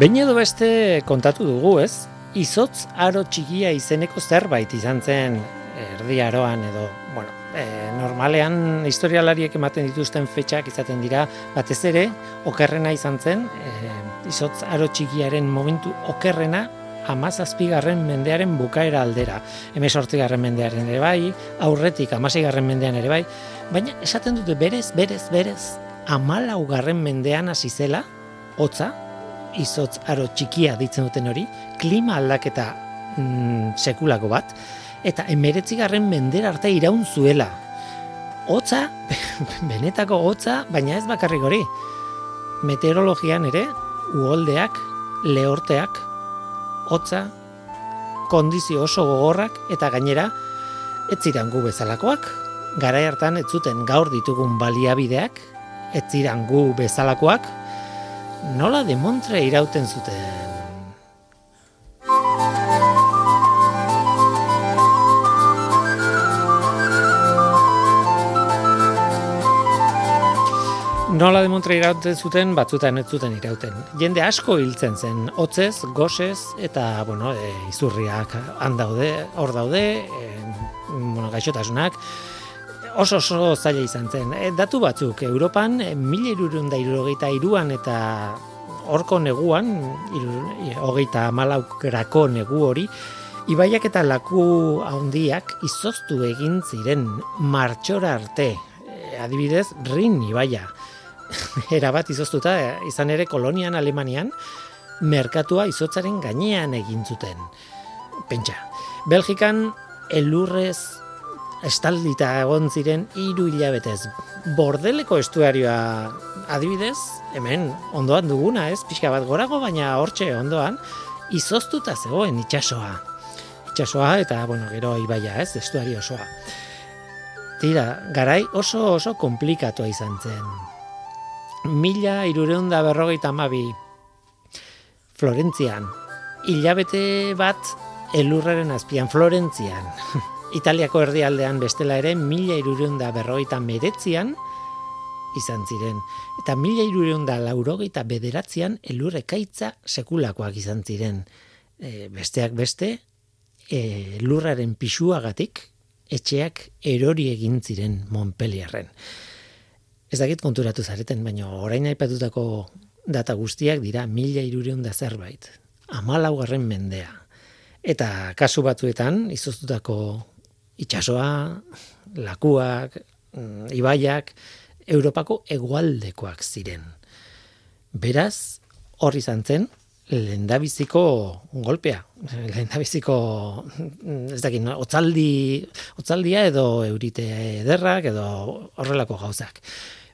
Behin edo beste kontatu dugu, ez? Izotz aro txikia izeneko zerbait izan zen erdi aroan edo, bueno, e, normalean historialariek ematen dituzten fetxak izaten dira, batez ere, okerrena izan zen, e, izotz aro txikiaren momentu okerrena, amazazpigarren mendearen bukaera aldera. Hemen mendearen ere bai, aurretik amazigarren mendean ere bai, baina esaten dute berez, berez, berez, amalaugarren mendean hasi zela, hotza, izotz aro txikia ditzen duten hori, klima aldaketa mm, sekulako bat, eta emeretzigarren mender arte iraun zuela. Hotza, benetako hotza, baina ez bakarrik hori. Meteorologian ere, uholdeak, lehorteak, hotza, kondizio oso gogorrak, eta gainera, ez ziren gu bezalakoak. Gara hartan ez zuten gaur ditugun baliabideak, ez ziren gu bezalakoak, nola demontre irauten zuten. Nola demontre irauten zuten, batzutan ez zuten irauten. Jende asko hiltzen zen, hotzez, gosez, eta, bueno, e, izurriak handaude, hor daude, e, bueno, gaixotasunak, oso oso zaila izan zen. E, datu batzuk, Europan, e, mila irurunda irurogeita iruan eta horko neguan, hogeita malaukrako negu hori, ibaiak eta laku handiak izoztu egin ziren martxora arte. E, adibidez, Rin ibaia. Era bat izoztuta, izan ere kolonian Alemanian, merkatua izotzaren gainean egin zuten. Pentsa, Belgikan elurrez estaldita egon ziren hiru hilabetez. Bordeleko estuarioa adibidez, hemen ondoan duguna, ez? Pixka bat gorago, baina hortxe ondoan, izoztuta zegoen itsasoa. Itsasoa eta, bueno, gero ibaia, ez? Estuario osoa. Tira, garai oso oso komplikatua izan zen. Mila irureunda berrogeita amabi Florentzian. Hilabete bat elurraren azpian Florentzian. Italiako erdialdean bestela ere mila irureunda berrogeita meretzian izan ziren. Eta mila irureunda laurogeita bederatzean elurrekaitza sekulakoak izan ziren. E, besteak beste, e, lurraren pisuagatik etxeak erori egin ziren Montpellierren. Ez dakit konturatu zareten, baina orain aipatutako data guztiak dira mila irureunda zerbait. Amalaugarren mendea. Eta kasu batzuetan, izoztutako itxasoa, lakuak, mm, ibaiak, Europako egualdekoak ziren. Beraz, hor izan zen, lehendabiziko golpea, lehendabiziko ez dakit, otzaldi, otzaldia edo eurite ederrak edo horrelako gauzak.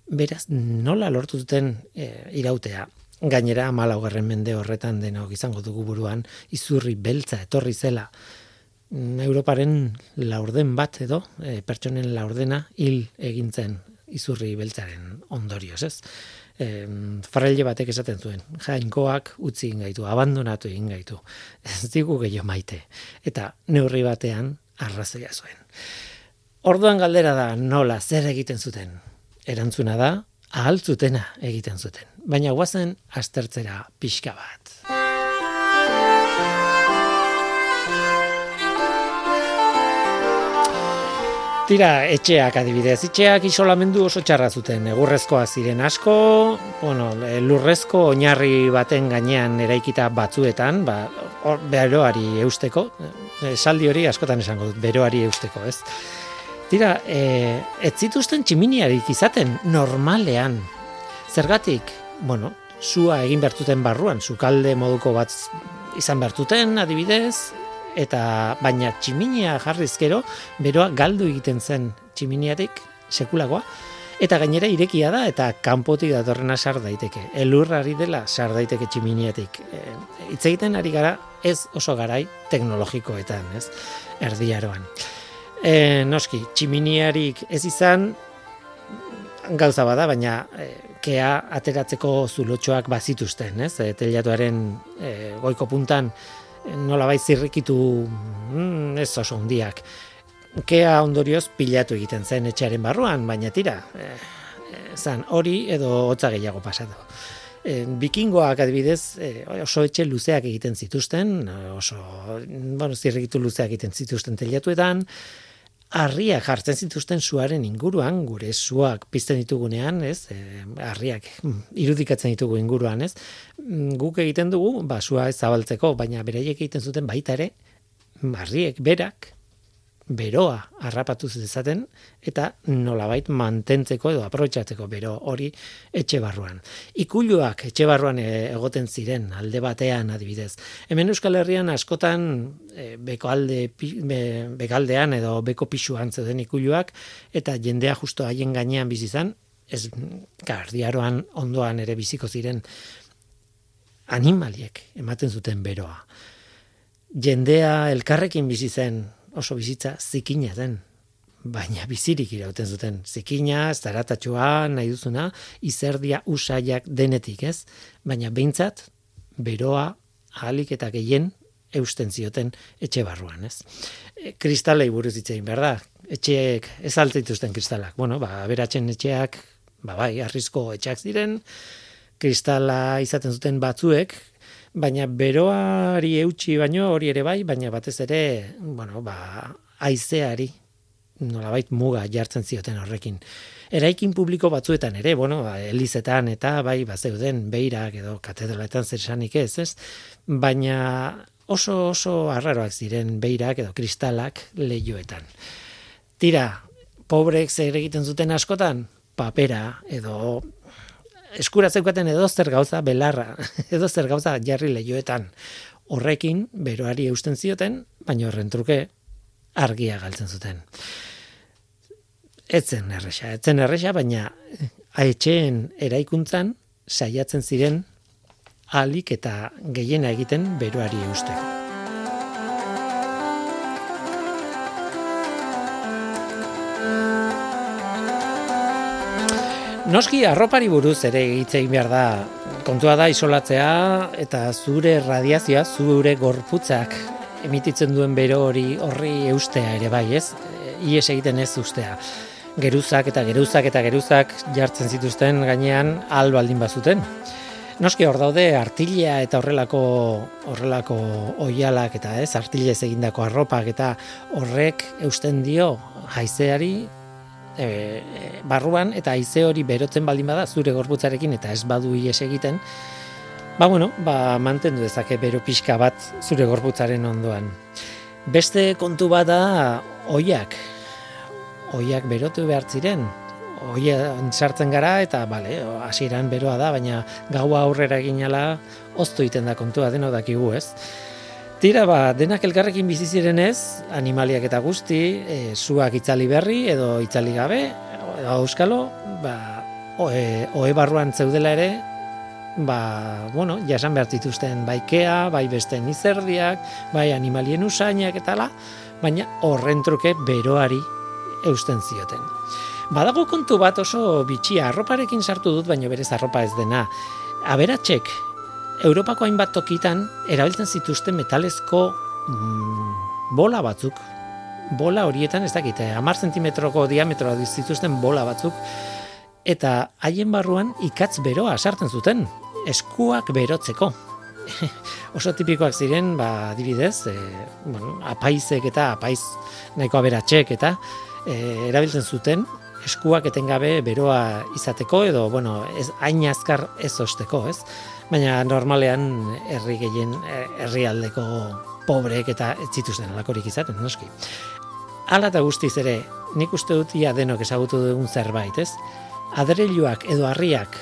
Beraz, nola lortu zuten e, irautea? Gainera, malaugarren mende horretan denok izango dugu buruan, izurri beltza etorri zela, mm, Europaren laurden bat edo, e, pertsonen laurdena hil egintzen izurri beltzaren ondorioz, ez? E, farrelle batek esaten zuen, jainkoak utzi ingaitu, abandonatu ingaitu, ez digu gehiago maite, eta neurri batean arrazoia zuen. Orduan galdera da nola zer egiten zuten. Erantzuna da, ahaltzutena egiten zuten. Baina guazen aztertzera pixka bat. Tira, etxeak adibidez, etxeak isolamendu oso txarra zuten, egurrezkoa ziren asko, bueno, lurrezko oinarri baten gainean eraikita batzuetan, ba, beroari eusteko, esaldi hori askotan esango dut, beroari eusteko, ez? Tira, e, ez zituzten tximiniarik izaten normalean. Zergatik, bueno, sua egin bertuten barruan, sukalde moduko bat izan bertuten, adibidez, eta baina tximinia jarrizkero, beroa galdu egiten zen tximiniatik sekulakoa, eta gainera irekia da, eta kanpotik datorrena sar daiteke. Elurrari dela sar daiteke tximiniatik. E, hitz egiten ari gara ez oso garai teknologikoetan, ez? Erdiaroan. E, noski, tximiniarik ez izan, gauza bada, baina e, kea ateratzeko zulotxoak bazituzten, ez? E, telatuaren e, goiko puntan nola bai zirrikitu mm, ez oso hundiak. Kea ondorioz pilatu egiten zen etxearen barruan, baina tira, e, zan hori edo hotza gehiago pasatu. E, bikingoak adibidez oso etxe luzeak egiten zituzten, oso bueno, zirrikitu luzeak egiten zituzten telatuetan, harriak jartzen zituzten suaren inguruan, gure suak pizten ditugunean, ez? E, harriak mm, irudikatzen ditugu inguruan, ez? Mm, guk egiten dugu, ba, sua ez zabaltzeko, baina beraiek egiten zuten baita ere, harriek berak, beroa harrapatu zezaten eta nolabait mantentzeko edo aprobetxatzeko bero hori etxe barruan. Ikuluak etxe barruan e, egoten ziren alde batean adibidez. Hemen Euskal Herrian askotan e, beko alde, bekaldean edo beko pixuan zeuden ikuluak eta jendea justo haien gainean bizi izan, ez kardiaroan ondoan ere biziko ziren animaliek ematen zuten beroa. Jendea elkarrekin bizi zen oso bizitza zikina den, baina bizirik irauten zuten. Zikina, zaratatxoa, nahi duzuna, izerdia usaiak denetik, ez? Baina behintzat, beroa, ahalik eta gehien, eusten zioten etxe barruan, ez? E, kristalei buruz ditzein, berda? Etxeek ez altzituzten kristalak. Bueno, ba, beratzen etxeak, ba, bai, arrizko etxeak ziren, kristala izaten zuten batzuek, baina beroari eutxi baino hori ere bai, baina batez ere, bueno, ba, aizeari, nolabait muga jartzen zioten horrekin. Eraikin publiko batzuetan ere, bueno, ba, elizetan eta bai, ba, zeuden beirak edo katedraletan zer esanik ez, ez? Baina oso oso arraroak ziren beirak edo kristalak lehioetan. Tira, pobrek zer egiten zuten askotan, papera edo eskura zeukaten edo zer gauza belarra, edo zer gauza jarri lehioetan horrekin beroari eusten zioten, baina horren truke argia galtzen zuten. Etzen erresa, etzen erresa, baina haetxeen eraikuntzan saiatzen ziren alik eta gehiena egiten beroari eusteko. Noski arropari buruz ere egin behar da. Kontua da isolatzea eta zure radiazioa, zure gorputzak emititzen duen bero hori horri eustea ere bai, ez? Ies egiten ez ustea. Geruzak eta geruzak eta geruzak jartzen zituzten gainean al baldin bazuten. Noski hor daude artilea eta horrelako horrelako oialak eta ez artilez egindako arropak eta horrek eusten dio haizeari e, barruan eta haize hori berotzen baldin bada zure gorputzarekin eta ez badu ies egiten ba bueno ba mantendu dezake bero pixka bat zure gorputzaren ondoan. Beste kontu bat da oiak. Oiak berotu behar ziren. Oian sartzen gara eta bale, hasieran beroa da, baina gaua aurrera eginala oztu egiten da kontua deno dakigu, ez? Tira, ba, denak elkarrekin bizi ziren ez, animaliak eta guzti, e, zuak itzali berri edo itzali gabe, edo euskalo, ba, oe, oe barruan zeudela ere, ba, bueno, jasan behar dituzten baikea, bai beste izerdiak, bai animalien usainak eta la, baina horren truke beroari eusten zioten. Badago kontu bat oso bitxia, arroparekin sartu dut, baina berez arropa ez dena. Aberatxek, Europako hainbat tokitan, erabiltzen zituzten metalezko mm, bola batzuk, bola horietan, ez dakite, amar zentimetroko diametroa zituzten bola batzuk, eta haien barruan ikatz beroa sartzen zuten, eskuak berotzeko. Oso tipikoak ziren, ba, adibidez, e, bueno, apaizek eta apaiz nahiko aberatxek eta e, erabiltzen zuten, eskuak etengabe beroa izateko edo bueno, ez hain azkar ez osteko, ez? Baina normalean herri gehien herrialdeko pobreek eta ez zituzten alakorik izaten, noski. Hala eta guztiz ere, nik uste dut ia denok ezagutu dugun zerbait, ez? Adreiluak edo harriak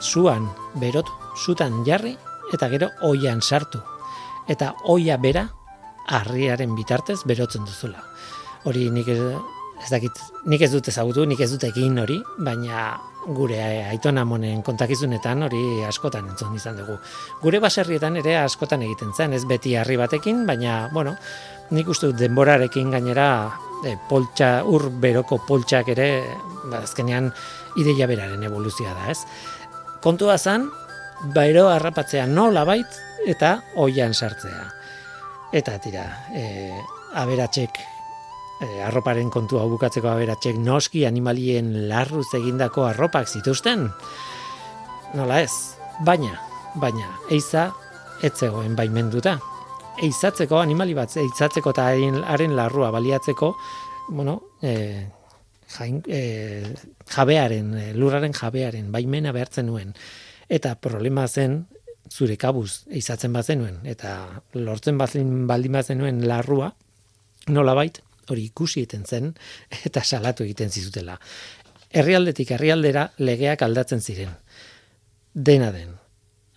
zuan berotu, zutan jarri eta gero oian sartu. Eta oia bera harriaren bitartez berotzen duzula. Hori nik ez dakit, nik ez dut ezagutu, nik ez dut egin hori, baina gure aitona monen kontakizunetan hori askotan entzun izan dugu. Gure baserrietan ere askotan egiten zen, ez beti harri batekin, baina, bueno, nik uste dut denborarekin gainera e, poltsa, ur beroko poltsak ere, ba, azkenean ideia beraren evoluzioa da, ez? Kontua zan, bairo harrapatzea nola bait eta oian sartzea. Eta tira, e, aberatxek e, arroparen kontua bukatzeko aberatsek noski animalien larruz egindako arropak zituzten. Nola ez, baina, baina, eiza etzegoen baimenduta. Eizatzeko animali bat, eizatzeko eta haren larrua baliatzeko, bueno, e, jain, e, jabearen, lurraren jabearen, baimena behartzen nuen. Eta problema zen, zure kabuz eizatzen bazenuen, eta lortzen bazin baldin bazenuen larrua, nola bait, hori ikusi egiten zen eta salatu egiten zizutela. Herrialdetik herrialdera legeak aldatzen ziren. Dena den,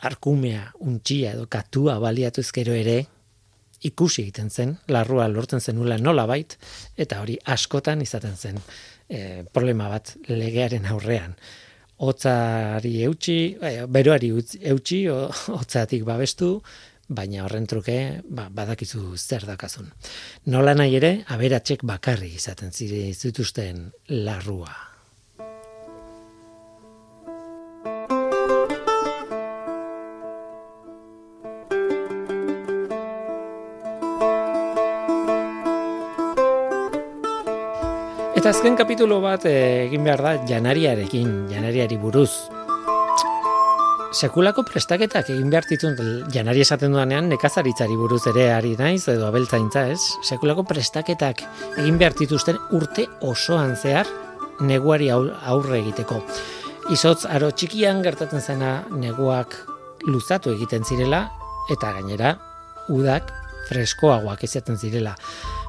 arkumea, untxia edo katua baliatu ezkero ere, ikusi egiten zen, larrua lortzen zenula nola bait, eta hori askotan izaten zen e, problema bat legearen aurrean. Otzari eutxi, e, beroari eutxi, otzatik babestu, baina horren truke ba, badakizu zer dakazun. Nola nahi ere, aberatxek bakarri izaten zituzten larrua. Eta azken kapitulo bat eh, egin behar da janariarekin, janariari buruz sekulako prestaketak egin behar ditun janari esaten duanean nekazaritzari buruz ere ari naiz edo abeltzaintza ez? Sekulako prestaketak egin behar dituzten urte osoan zehar neguari aurre egiteko. Izotz aro txikian gertatzen zena neguak luzatu egiten zirela eta gainera udak freskoagoak izaten zirela.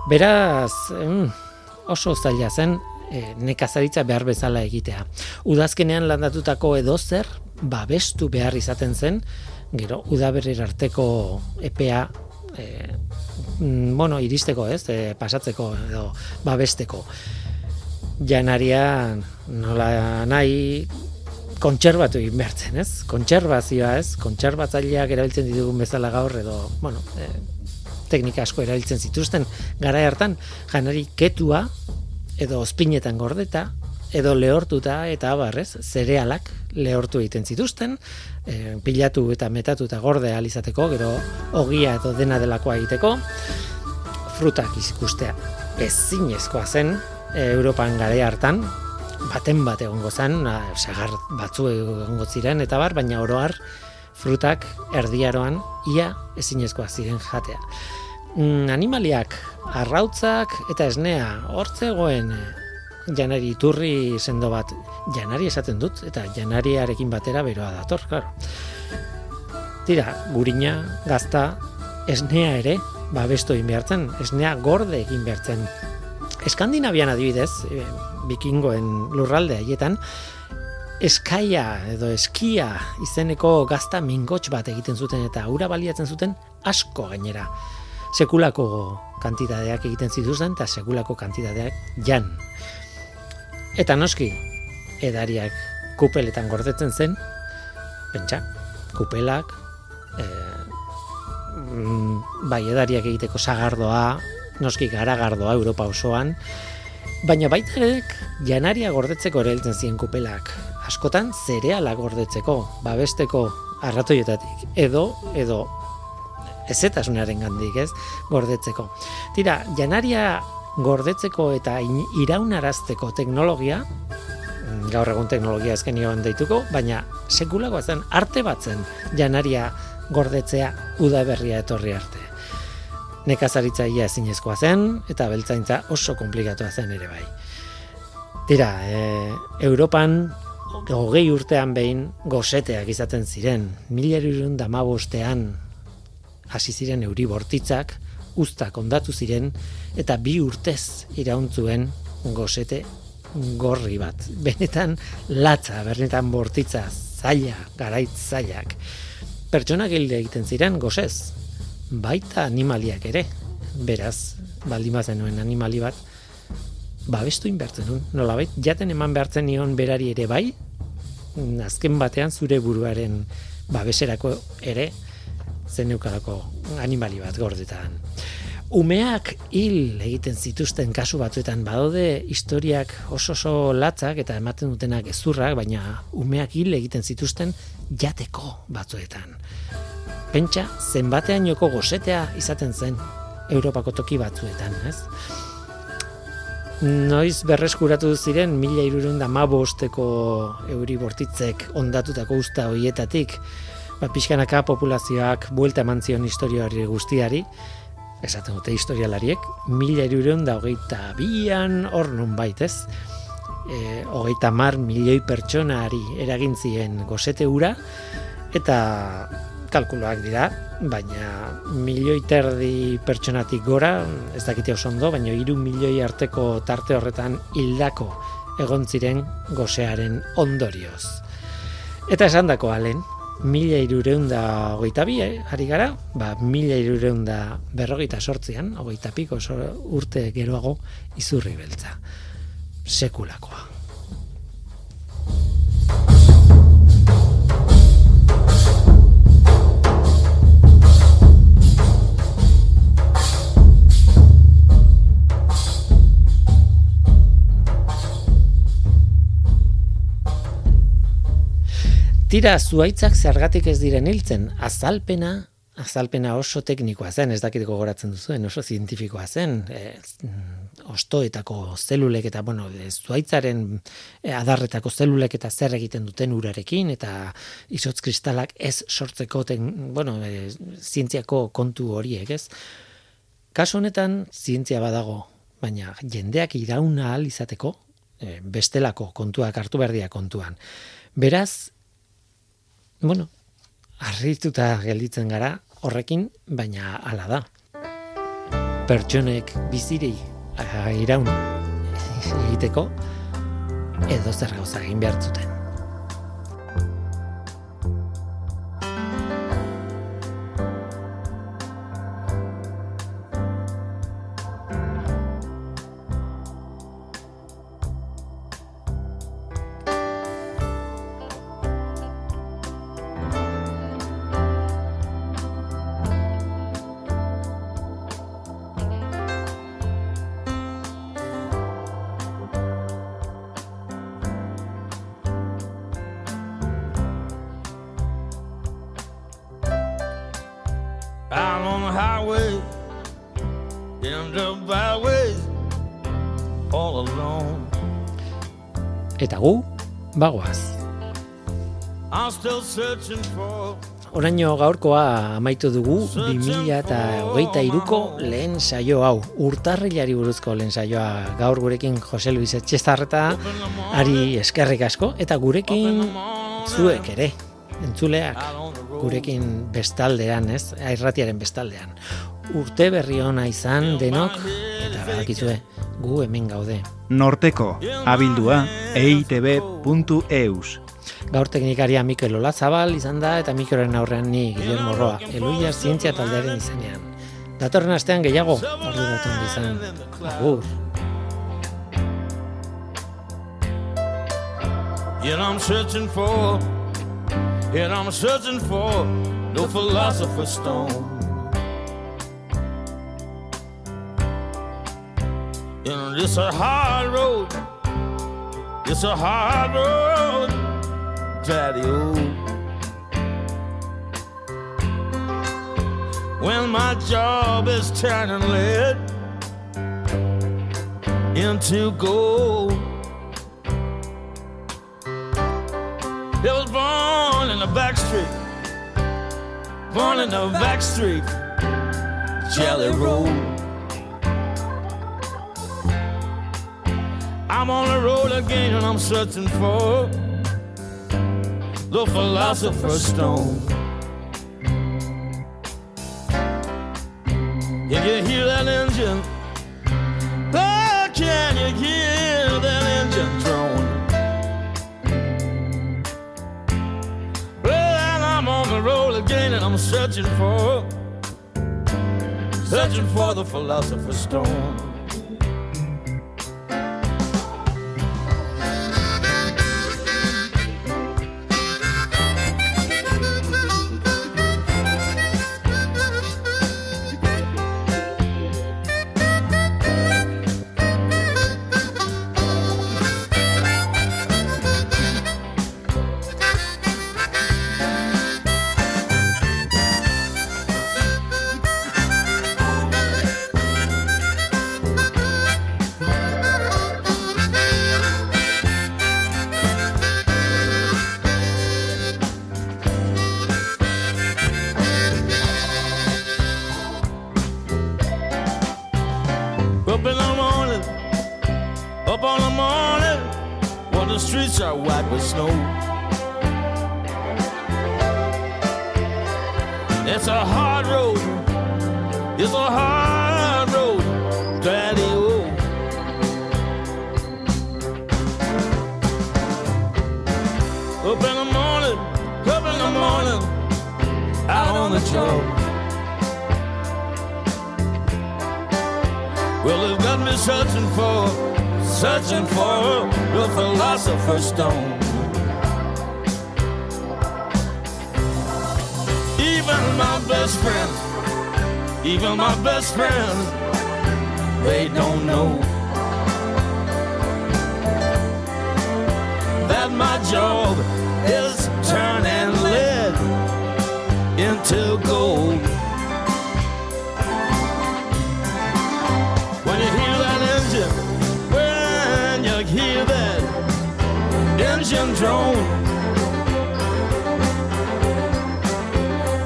Beraz mm, oso zaila zen e, nekazaritza behar bezala egitea. Udazkenean landatutako edo zer, babestu behar izaten zen, gero udaberrir arteko epea e, bueno, iristeko, ez, e, pasatzeko edo babesteko. Janaria nola nahi kontserbatu egin behartzen, ez? Kontserbazioa, ez? Kontserbatzaileak erabiltzen ditugun bezala gaur edo, bueno, e, teknika asko erabiltzen zituzten gara hartan janari ketua edo ospinetan gordeta, edo lehortuta eta abarrez, zerealak lehortu egiten zituzten, e, pilatu eta metatu eta gorde alizateko, gero ogia edo dena delakoa egiteko, frutak izikustea ezinezkoa zen e, Europan gare hartan, baten bat egongo zen, na, sagar batzu egongo ziren eta bar, baina oroar frutak erdiaroan ia ezinezkoa ziren jatea. Mm, animaliak, arrautzak eta esnea, hortzegoen eh, janari iturri sendo bat, janari esaten dut, eta janariarekin batera beroa dator, klaro. Tira, gurina, gazta, esnea ere, babesto egin behartzen, esnea gorde egin behartzen. Eskandinavian adibidez, e, bikingoen lurralde haietan, eskaia edo eskia izeneko gazta mingotx bat egiten zuten eta ura baliatzen zuten asko gainera. Sekulako kantitateak egiten zituzten eta sekulako kantitateak jan. Eta noski, edariak kupeletan gordetzen zen, pentsa, kupelak, e, bai edariak egiteko sagardoa, noski garagardoa Europa osoan, baina baitarek janaria gordetzeko ere ziren kupelak. Askotan zereala gordetzeko, babesteko arratoietatik, edo, edo, ezetasunaren gandik, ez, gordetzeko. Tira, janaria gordetzeko eta iraunarazteko teknologia, gaur egun teknologia ezken joan deituko, baina sekulagoa zen, arte batzen janaria gordetzea udaberria etorri arte. Nekazaritza ia ezinezkoa zen, eta beltzaintza oso komplikatua zen ere bai. Tira, e, Europan hogei urtean behin goseteak izaten ziren, mila irun damabostean hasi ziren euri bortitzak, ustak ondatu ziren, eta bi urtez irauntzuen gosete gorri bat. Benetan latza, benetan bortitza, zaila, garait zailak. Pertsona gilde egiten ziren gozez, baita animaliak ere, beraz, baldin nuen animali bat, babestu inbertzen nuen, nola bait, jaten eman behartzen nion berari ere bai, azken batean zure buruaren babeserako ere, zen animali bat gordetan. Umeak hil egiten zituzten kasu batzuetan badaude historiak oso oso latzak eta ematen dutenak ezurrak, baina umeak hil egiten zituzten jateko batzuetan. Pentsa, zenbatean joko gosetea izaten zen Europako toki batzuetan, ez? Noiz berreskuratu ziren mila irurun da mabosteko euri bortitzek ondatutako usta hoietatik, ba, pixkanaka populazioak buelta eman zion historioari guztiari, esaten dute historialariek, mila irurun da hogeita bian hor nun baitez, e, hogeita mar milioi pertsonari eragintzien gozete ura, eta kalkuloak dira, baina milioi terdi pertsonatik gora, ez dakite oso ondo, baina iru milioi arteko tarte horretan hildako egon ziren gozearen ondorioz. Eta esan dako alen, mila irureun da hogeita bi, eh, ari gara, ba, mila irureun da berrogeita sortzian, hogeita piko urte geroago izurri beltza sekulakoa. Tira, zuaitzak zergatik ez diren hiltzen, azalpena azalpena oso teknikoa zen, ez dakit gogoratzen duzuen, oso zientifikoa zen, e, ostoetako zelulek eta, bueno, zuaitzaren e, adarretako zelulek eta zer egiten duten urarekin, eta izotz kristalak ez sortzeko, ten, bueno, e, zientziako kontu horiek, ez? Kaso honetan, zientzia badago, baina jendeak irauna ahal izateko, e, bestelako kontuak hartu berdia kontuan. Beraz, bueno, arrituta gelditzen gara, horrekin, baina hala da. Pertsonek bizirei iraun egiteko edo zer gauza egin behar zuten. Bagoaz. Oraino gaurkoa amaitu dugu 2000 eta hogeita iruko lehen saio hau. Urtarrilari buruzko lehen saioa gaur gurekin Jose Luis Etxestarreta ari eskerrik asko. Eta gurekin zuek ere, entzuleak, gurekin bestaldean, ez? Airratiaren bestaldean. Urte berri ona izan denok, eta badakizue, gu hemen gaude. Norteko, abildua, eitb.eus. Gaur teknikaria Mikel Olazabal izan da eta Mikeloren aurrean ni Guillermo Roa, Eluia Zientzia taldearen izenean. Datorren astean gehiago, ordu datun izan. Agur. And I'm searching for, and I'm searching for no philosopher's stone. And it's a hard road, it's a hard road, Daddy. Oh. When my job is turning lead into gold. It was born in the back street, born in the back street, Jelly Roll. I'm on the road again and I'm searching for the philosopher's stone. If you hear that engine, oh, can you hear that engine drone? Well, I'm on the road again and I'm searching for, searching for the philosopher's stone. Into gold. When you hear that engine, when you hear that engine drone,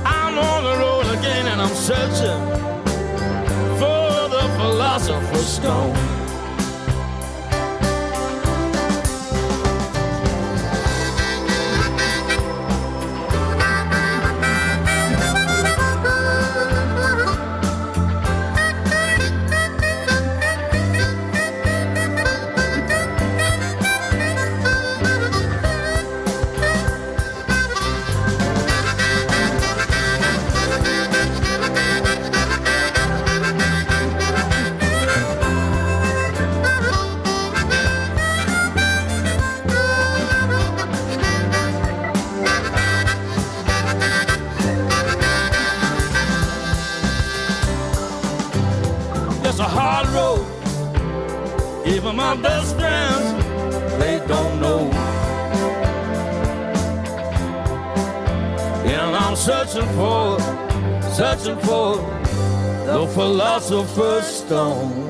I'm on the road again and I'm searching for the philosopher's stone. Searching for the philosopher's stone.